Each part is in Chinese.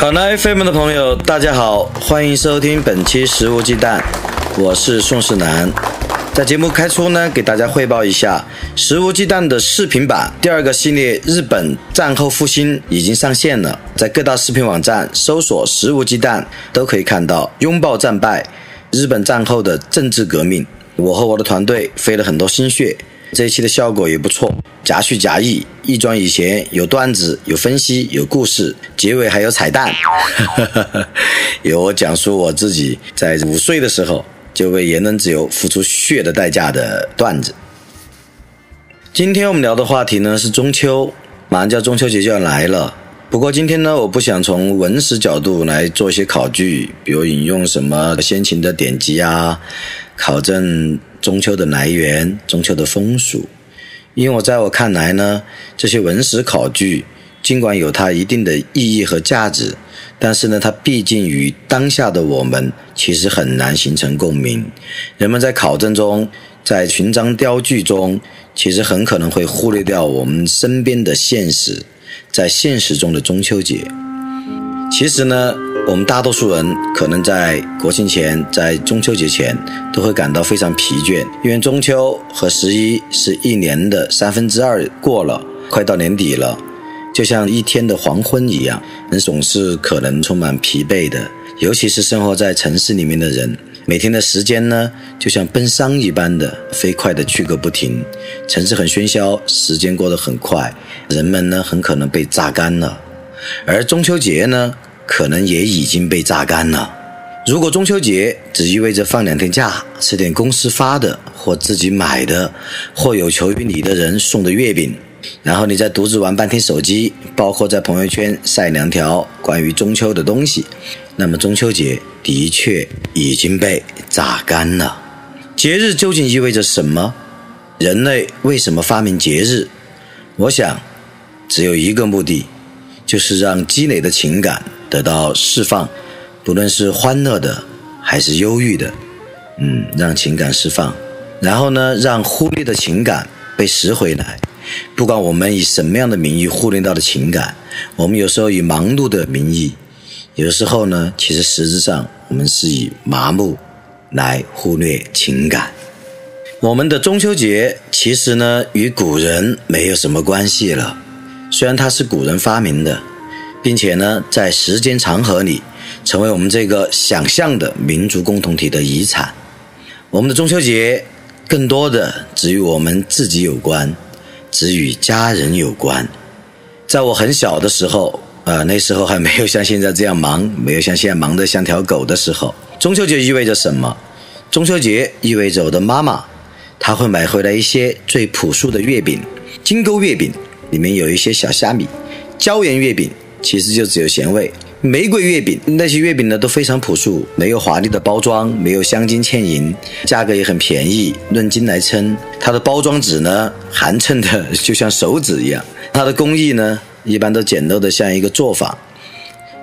考拉 FM 的朋友，大家好，欢迎收听本期《食无忌惮》，我是宋世南。在节目开初呢，给大家汇报一下《食无忌惮》的视频版第二个系列《日本战后复兴》已经上线了，在各大视频网站搜索“食无忌惮”都可以看到拥抱战败。日本战后的政治革命，我和我的团队费了很多心血，这一期的效果也不错，夹叙夹议，一转以前有段子、有分析、有故事，结尾还有彩蛋，有我讲述我自己在五岁的时候就为言论自由付出血的代价的段子。今天我们聊的话题呢是中秋，马上就要中秋节就要来了。不过今天呢，我不想从文史角度来做一些考据，比如引用什么先秦的典籍啊，考证中秋的来源、中秋的风俗。因为我在我看来呢，这些文史考据尽管有它一定的意义和价值，但是呢，它毕竟与当下的我们其实很难形成共鸣。人们在考证中，在寻章雕句中，其实很可能会忽略掉我们身边的现实。在现实中的中秋节，其实呢，我们大多数人可能在国庆前、在中秋节前都会感到非常疲倦，因为中秋和十一是一年的三分之二过了，快到年底了，就像一天的黄昏一样，人总是可能充满疲惫的，尤其是生活在城市里面的人。每天的时间呢，就像奔丧一般的飞快的去个不停。城市很喧嚣，时间过得很快，人们呢很可能被榨干了。而中秋节呢，可能也已经被榨干了。如果中秋节只意味着放两天假，吃点公司发的或自己买的，或有求于你的人送的月饼，然后你再独自玩半天手机，包括在朋友圈晒两条关于中秋的东西。那么中秋节的确已经被榨干了。节日究竟意味着什么？人类为什么发明节日？我想，只有一个目的，就是让积累的情感得到释放，不论是欢乐的还是忧郁的，嗯，让情感释放，然后呢，让忽略的情感被拾回来。不管我们以什么样的名义忽略到的情感，我们有时候以忙碌的名义。有时候呢，其实实质上我们是以麻木来忽略情感。我们的中秋节其实呢，与古人没有什么关系了。虽然它是古人发明的，并且呢，在时间长河里成为我们这个想象的民族共同体的遗产。我们的中秋节更多的只与我们自己有关，只与家人有关。在我很小的时候。呃，那时候还没有像现在这样忙，没有像现在忙得像条狗的时候。中秋节意味着什么？中秋节意味着我的妈妈，她会买回来一些最朴素的月饼，金钩月饼里面有一些小虾米，椒盐月饼其实就只有咸味，玫瑰月饼那些月饼呢都非常朴素，没有华丽的包装，没有镶金嵌银，价格也很便宜，论斤来称，它的包装纸呢寒碜的就像手指一样，它的工艺呢。一般都简陋的像一个作坊，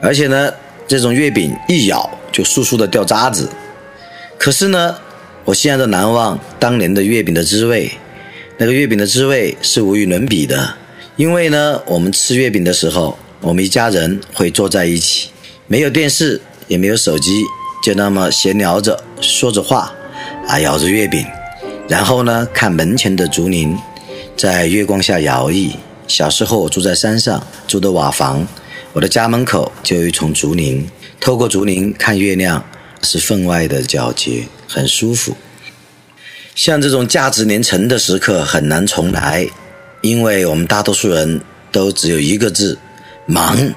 而且呢，这种月饼一咬就簌簌的掉渣子。可是呢，我现在都难忘当年的月饼的滋味。那个月饼的滋味是无与伦比的，因为呢，我们吃月饼的时候，我们一家人会坐在一起，没有电视，也没有手机，就那么闲聊着，说着话，啊，咬着月饼，然后呢，看门前的竹林在月光下摇曳。小时候我住在山上，住的瓦房，我的家门口就有一丛竹林，透过竹林看月亮，是分外的皎洁，很舒服。像这种价值连城的时刻很难重来，因为我们大多数人都只有一个字：忙。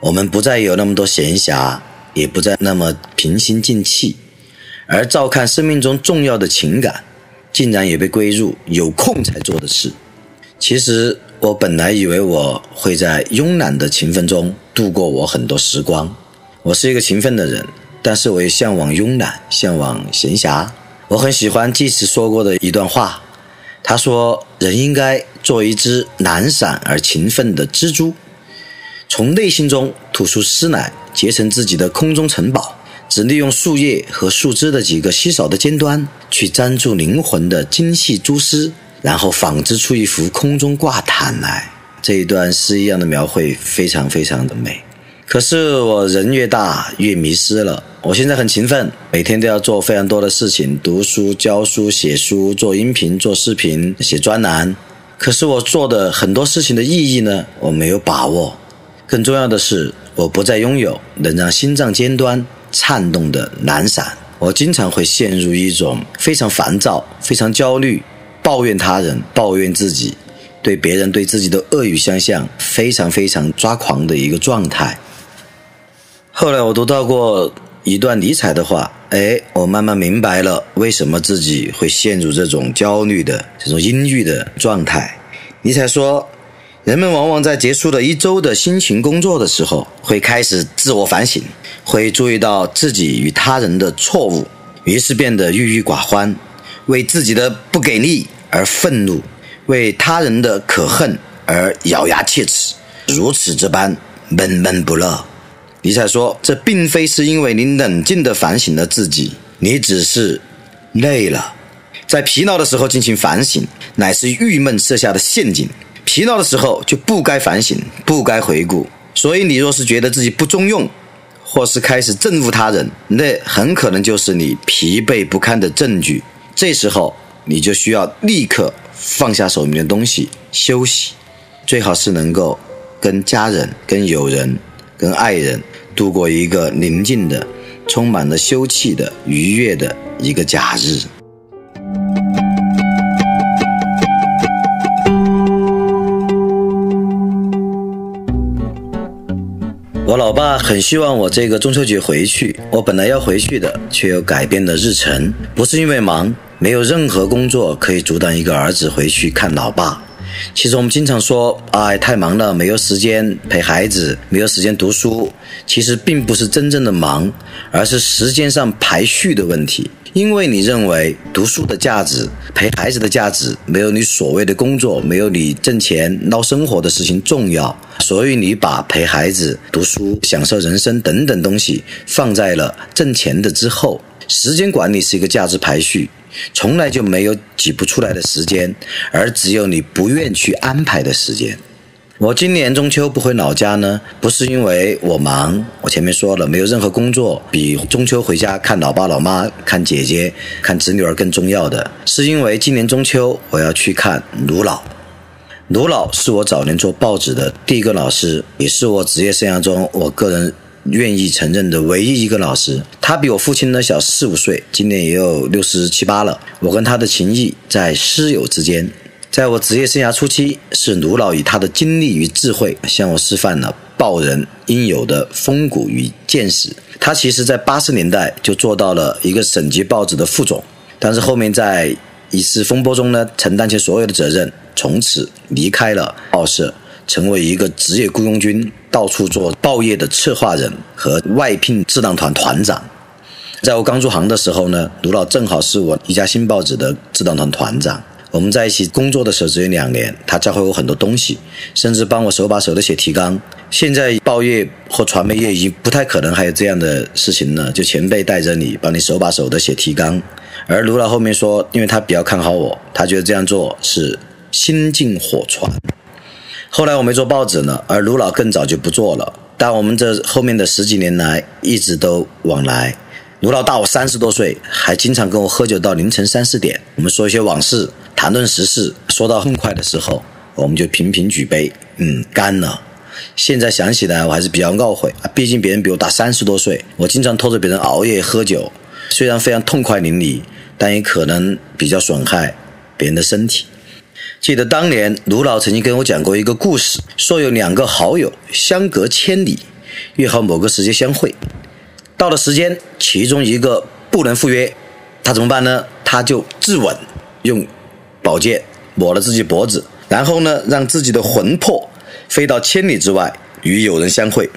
我们不再有那么多闲暇，也不再那么平心静气，而照看生命中重要的情感，竟然也被归入有空才做的事。其实。我本来以为我会在慵懒的勤奋中度过我很多时光，我是一个勤奋的人，但是我也向往慵懒，向往闲暇。我很喜欢济慈说过的一段话，他说：“人应该做一只懒散而勤奋的蜘蛛，从内心中吐出丝来，结成自己的空中城堡。只利用树叶和树枝的几个稀少的尖端，去粘住灵魂的精细蛛丝，然后纺织出一幅空中挂毯来。”这一段诗一样的描绘，非常非常的美。可是我人越大越迷失了。我现在很勤奋，每天都要做非常多的事情：读书、教书、写书、做音频、做视频、写专栏。可是我做的很多事情的意义呢？我没有把握。更重要的是，我不再拥有能让心脏尖端颤动的懒散。我经常会陷入一种非常烦躁、非常焦虑、抱怨他人、抱怨自己、对别人对自己的恶语相向、非常非常抓狂的一个状态。后来我读到过一段尼采的话，哎，我慢慢明白了为什么自己会陷入这种焦虑的、这种阴郁的状态。尼采说，人们往往在结束了一周的辛勤工作的时候，会开始自我反省，会注意到自己与他人的错误，于是变得郁郁寡欢，为自己的不给力而愤怒，为他人的可恨而咬牙切齿，如此这般闷闷不乐。尼采说：“这并非是因为你冷静地反省了自己，你只是累了。在疲劳的时候进行反省，乃是郁闷设下的陷阱。疲劳的时候就不该反省，不该回顾。所以，你若是觉得自己不中用，或是开始憎恶他人，那很可能就是你疲惫不堪的证据。这时候，你就需要立刻放下手边的东西，休息。最好是能够跟家人、跟友人、跟爱人。”度过一个宁静的、充满了休憩的、愉悦的一个假日。我老爸很希望我这个中秋节回去，我本来要回去的，却又改变了日程。不是因为忙，没有任何工作可以阻挡一个儿子回去看老爸。其实我们经常说，哎，太忙了，没有时间陪孩子，没有时间读书。其实并不是真正的忙，而是时间上排序的问题。因为你认为读书的价值、陪孩子的价值，没有你所谓的工作、没有你挣钱捞生活的事情重要，所以你把陪孩子、读书、享受人生等等东西放在了挣钱的之后。时间管理是一个价值排序。从来就没有挤不出来的时间，而只有你不愿去安排的时间。我今年中秋不回老家呢，不是因为我忙，我前面说了，没有任何工作比中秋回家看老爸老妈、看姐姐、看侄女儿更重要的，是因为今年中秋我要去看卢老。卢老是我早年做报纸的第一个老师，也是我职业生涯中我个人。愿意承认的唯一一个老师，他比我父亲呢小四五岁，今年也有六十七八了。我跟他的情谊在师友之间。在我职业生涯初期，是卢老以他的经历与智慧向我示范了报人应有的风骨与见识。他其实在八十年代就做到了一个省级报纸的副总，但是后面在一次风波中呢，承担起所有的责任，从此离开了报社。成为一个职业雇佣军，到处做报业的策划人和外聘智囊团团长。在我刚入行的时候呢，卢老正好是我一家新报纸的智囊团团长。我们在一起工作的时候只有两年，他教会我很多东西，甚至帮我手把手的写提纲。现在报业或传媒业已经不太可能还有这样的事情了，就前辈带着你，帮你手把手的写提纲。而卢老后面说，因为他比较看好我，他觉得这样做是心静火传。后来我没做报纸呢，而卢老更早就不做了。但我们这后面的十几年来一直都往来。卢老大我三十多岁，还经常跟我喝酒到凌晨三四点。我们说一些往事，谈论时事，说到痛快的时候，我们就频频举杯，嗯，干了。现在想起来，我还是比较懊悔啊，毕竟别人比我大三十多岁，我经常拖着别人熬夜喝酒，虽然非常痛快淋漓，但也可能比较损害别人的身体。记得当年卢老曾经跟我讲过一个故事，说有两个好友相隔千里，约好某个时间相会。到了时间，其中一个不能赴约，他怎么办呢？他就自刎，用宝剑抹了自己脖子，然后呢，让自己的魂魄飞到千里之外与友人相会。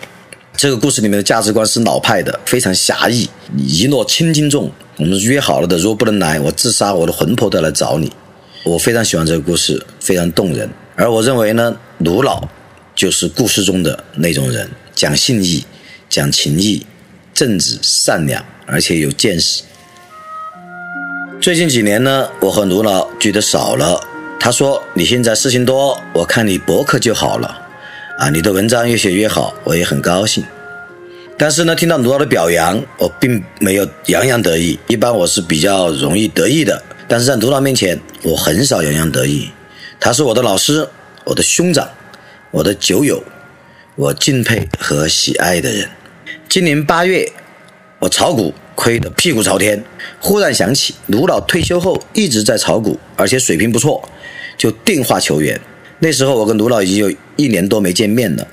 这个故事里面的价值观是老派的，非常狭义，一诺千金重。我们约好了的，如果不能来，我自杀，我的魂魄都要来找你。我非常喜欢这个故事，非常动人。而我认为呢，卢老就是故事中的那种人，讲信义，讲情义，正直善良，而且有见识。最近几年呢，我和卢老聚的少了。他说：“你现在事情多，我看你博客就好了。啊，你的文章越写越好，我也很高兴。但是呢，听到卢老的表扬，我并没有洋洋得意。一般我是比较容易得意的，但是在卢老面前，我很少洋洋得意。他是我的老师，我的兄长，我的酒友，我敬佩和喜爱的人。今年八月，我炒股。”亏得屁股朝天，忽然想起卢老退休后一直在炒股，而且水平不错，就电话求援。那时候我跟卢老已经有一年多没见面了。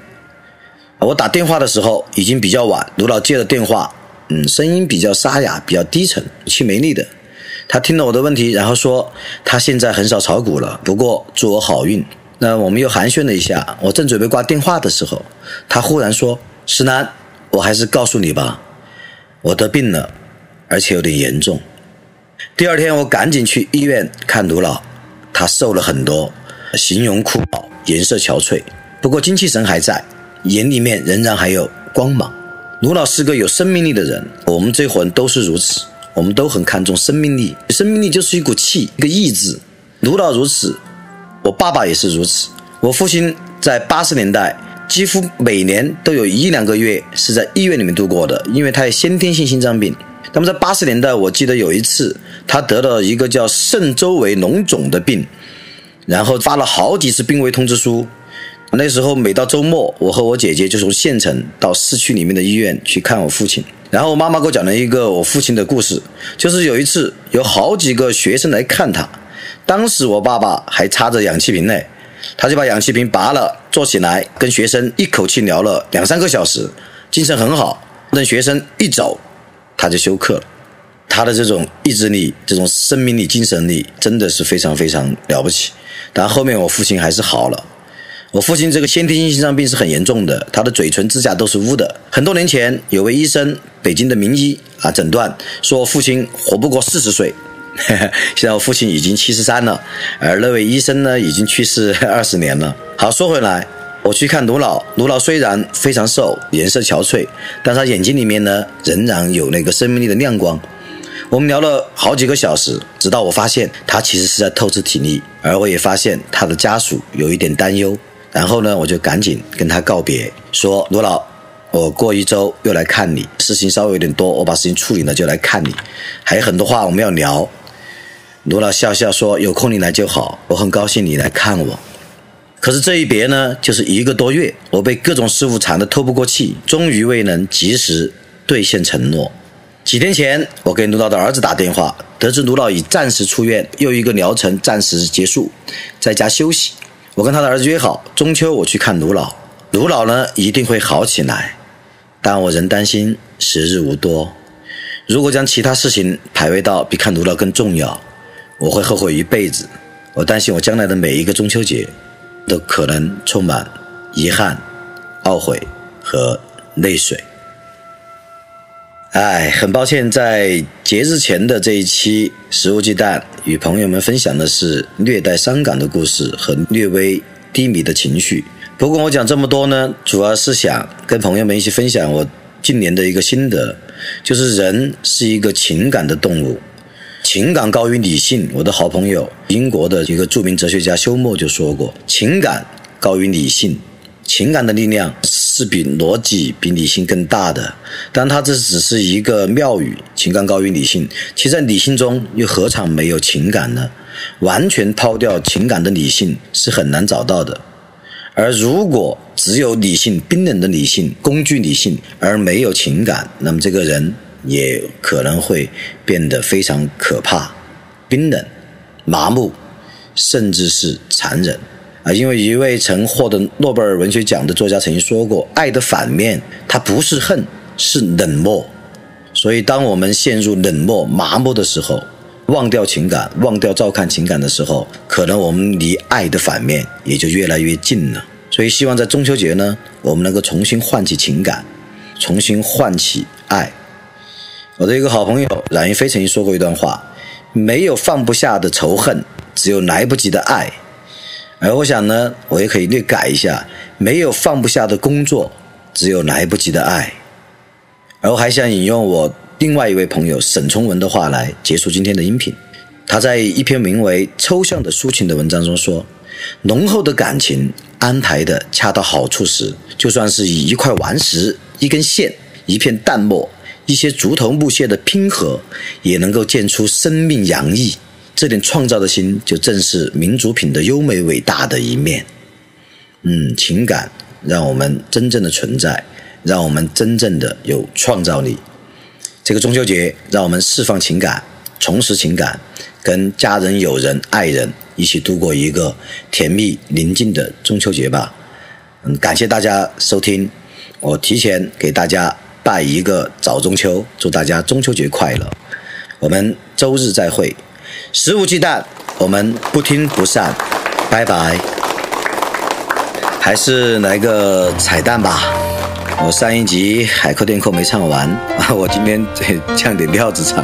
我打电话的时候已经比较晚，卢老接了电话，嗯，声音比较沙哑，比较低沉，语气没力的。他听了我的问题，然后说他现在很少炒股了，不过祝我好运。那我们又寒暄了一下。我正准备挂电话的时候，他忽然说：“石南，我还是告诉你吧。”我得病了，而且有点严重。第二天，我赶紧去医院看卢老，他瘦了很多，形容枯槁，颜色憔悴，不过精气神还在，眼里面仍然还有光芒。卢老是个有生命力的人，我们这伙人都是如此，我们都很看重生命力。生命力就是一股气，一个意志。卢老如此，我爸爸也是如此。我父亲在八十年代。几乎每年都有一两个月是在医院里面度过的，因为他有先天性心脏病。那么在八十年代，我记得有一次他得了一个叫肾周围脓肿的病，然后发了好几次病危通知书。那时候每到周末，我和我姐姐就从县城到市区里面的医院去看我父亲。然后我妈妈给我讲了一个我父亲的故事，就是有一次有好几个学生来看他，当时我爸爸还插着氧气瓶呢。他就把氧气瓶拔了，坐起来跟学生一口气聊了两三个小时，精神很好。等学生一走，他就休克了。他的这种意志力、这种生命力、精神力，真的是非常非常了不起。但后面我父亲还是好了。我父亲这个先天性心脏病是很严重的，他的嘴唇、指甲都是污的。很多年前，有位医生，北京的名医啊，诊断说父亲活不过四十岁。现在我父亲已经七十三了，而那位医生呢，已经去世 二十年了。好，说回来，我去看卢老，卢老虽然非常瘦，颜色憔悴，但他眼睛里面呢，仍然有那个生命力的亮光。我们聊了好几个小时，直到我发现他其实是在透支体力，而我也发现他的家属有一点担忧。然后呢，我就赶紧跟他告别，说卢老。我过一周又来看你，事情稍微有点多，我把事情处理了就来看你，还有很多话我们要聊。卢老笑笑说：“有空你来就好，我很高兴你来看我。”可是这一别呢，就是一个多月，我被各种事务缠得透不过气，终于未能及时兑现承诺。几天前，我给卢老的儿子打电话，得知卢老已暂时出院，又一个疗程暂时结束，在家休息。我跟他的儿子约好，中秋我去看卢老，卢老呢一定会好起来。但我仍担心时日无多，如果将其他事情排位到比看卢老更重要，我会后悔一辈子。我担心我将来的每一个中秋节，都可能充满遗憾、懊悔和泪水。哎，很抱歉，在节日前的这一期《食物鸡蛋》与朋友们分享的是略带伤感的故事和略微低迷的情绪。不过我讲这么多呢，主要是想跟朋友们一起分享我近年的一个心得，就是人是一个情感的动物，情感高于理性。我的好朋友英国的一个著名哲学家休谟就说过，情感高于理性，情感的力量是比逻辑、比理性更大的。但他这只是一个妙语，情感高于理性，其在理性中又何尝没有情感呢？完全抛掉情感的理性是很难找到的。而如果只有理性、冰冷的理性、工具理性，而没有情感，那么这个人也可能会变得非常可怕、冰冷、麻木，甚至是残忍啊！因为一位曾获得诺贝尔文学奖的作家曾经说过：“爱的反面，它不是恨，是冷漠。”所以，当我们陷入冷漠、麻木的时候，忘掉情感，忘掉照看情感的时候，可能我们离爱的反面也就越来越近了。所以，希望在中秋节呢，我们能够重新唤起情感，重新唤起爱。我的一个好朋友冉云飞曾经说过一段话：没有放不下的仇恨，只有来不及的爱。而我想呢，我也可以略改一下：没有放不下的工作，只有来不及的爱。而我还想引用我另外一位朋友沈从文的话来结束今天的音频。他在一篇名为《抽象的抒情》的文章中说：“浓厚的感情安排的恰到好处时，就算是以一块顽石、一根线、一片淡墨、一些竹头木屑的拼合，也能够见出生命洋溢。这点创造的心，就正是民族品的优美伟大的一面。嗯，情感让我们真正的存在，让我们真正的有创造力。这个中秋节，让我们释放情感，重拾情感。”跟家人、友人、爱人一起度过一个甜蜜宁静的中秋节吧。嗯，感谢大家收听，我提前给大家拜一个早中秋，祝大家中秋节快乐。我们周日再会，食物忌惮，我们不听不散，拜拜。还是来个彩蛋吧，我上一集海阔天空没唱完，我今天降点调子唱。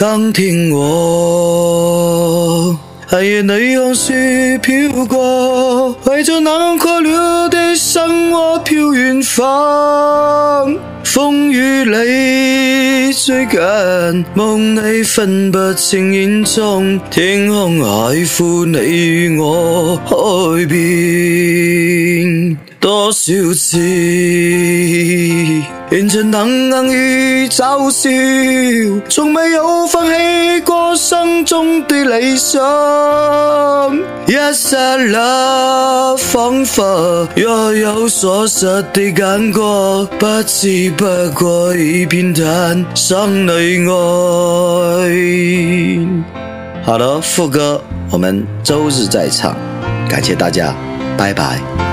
刚听我，寒夜内红雪飘过，怀着难可留的伤，我飘远方。风雨里追赶，梦里分不清影踪，天空海阔，你与我海邊多少次。變成燈燈與嘲笑，從沒有放棄過心中的理想。一剎那，仿佛若有所失的感覺，不知不覺已变淡心裏愛。好了，副歌我們周日再唱，感謝大家，拜拜。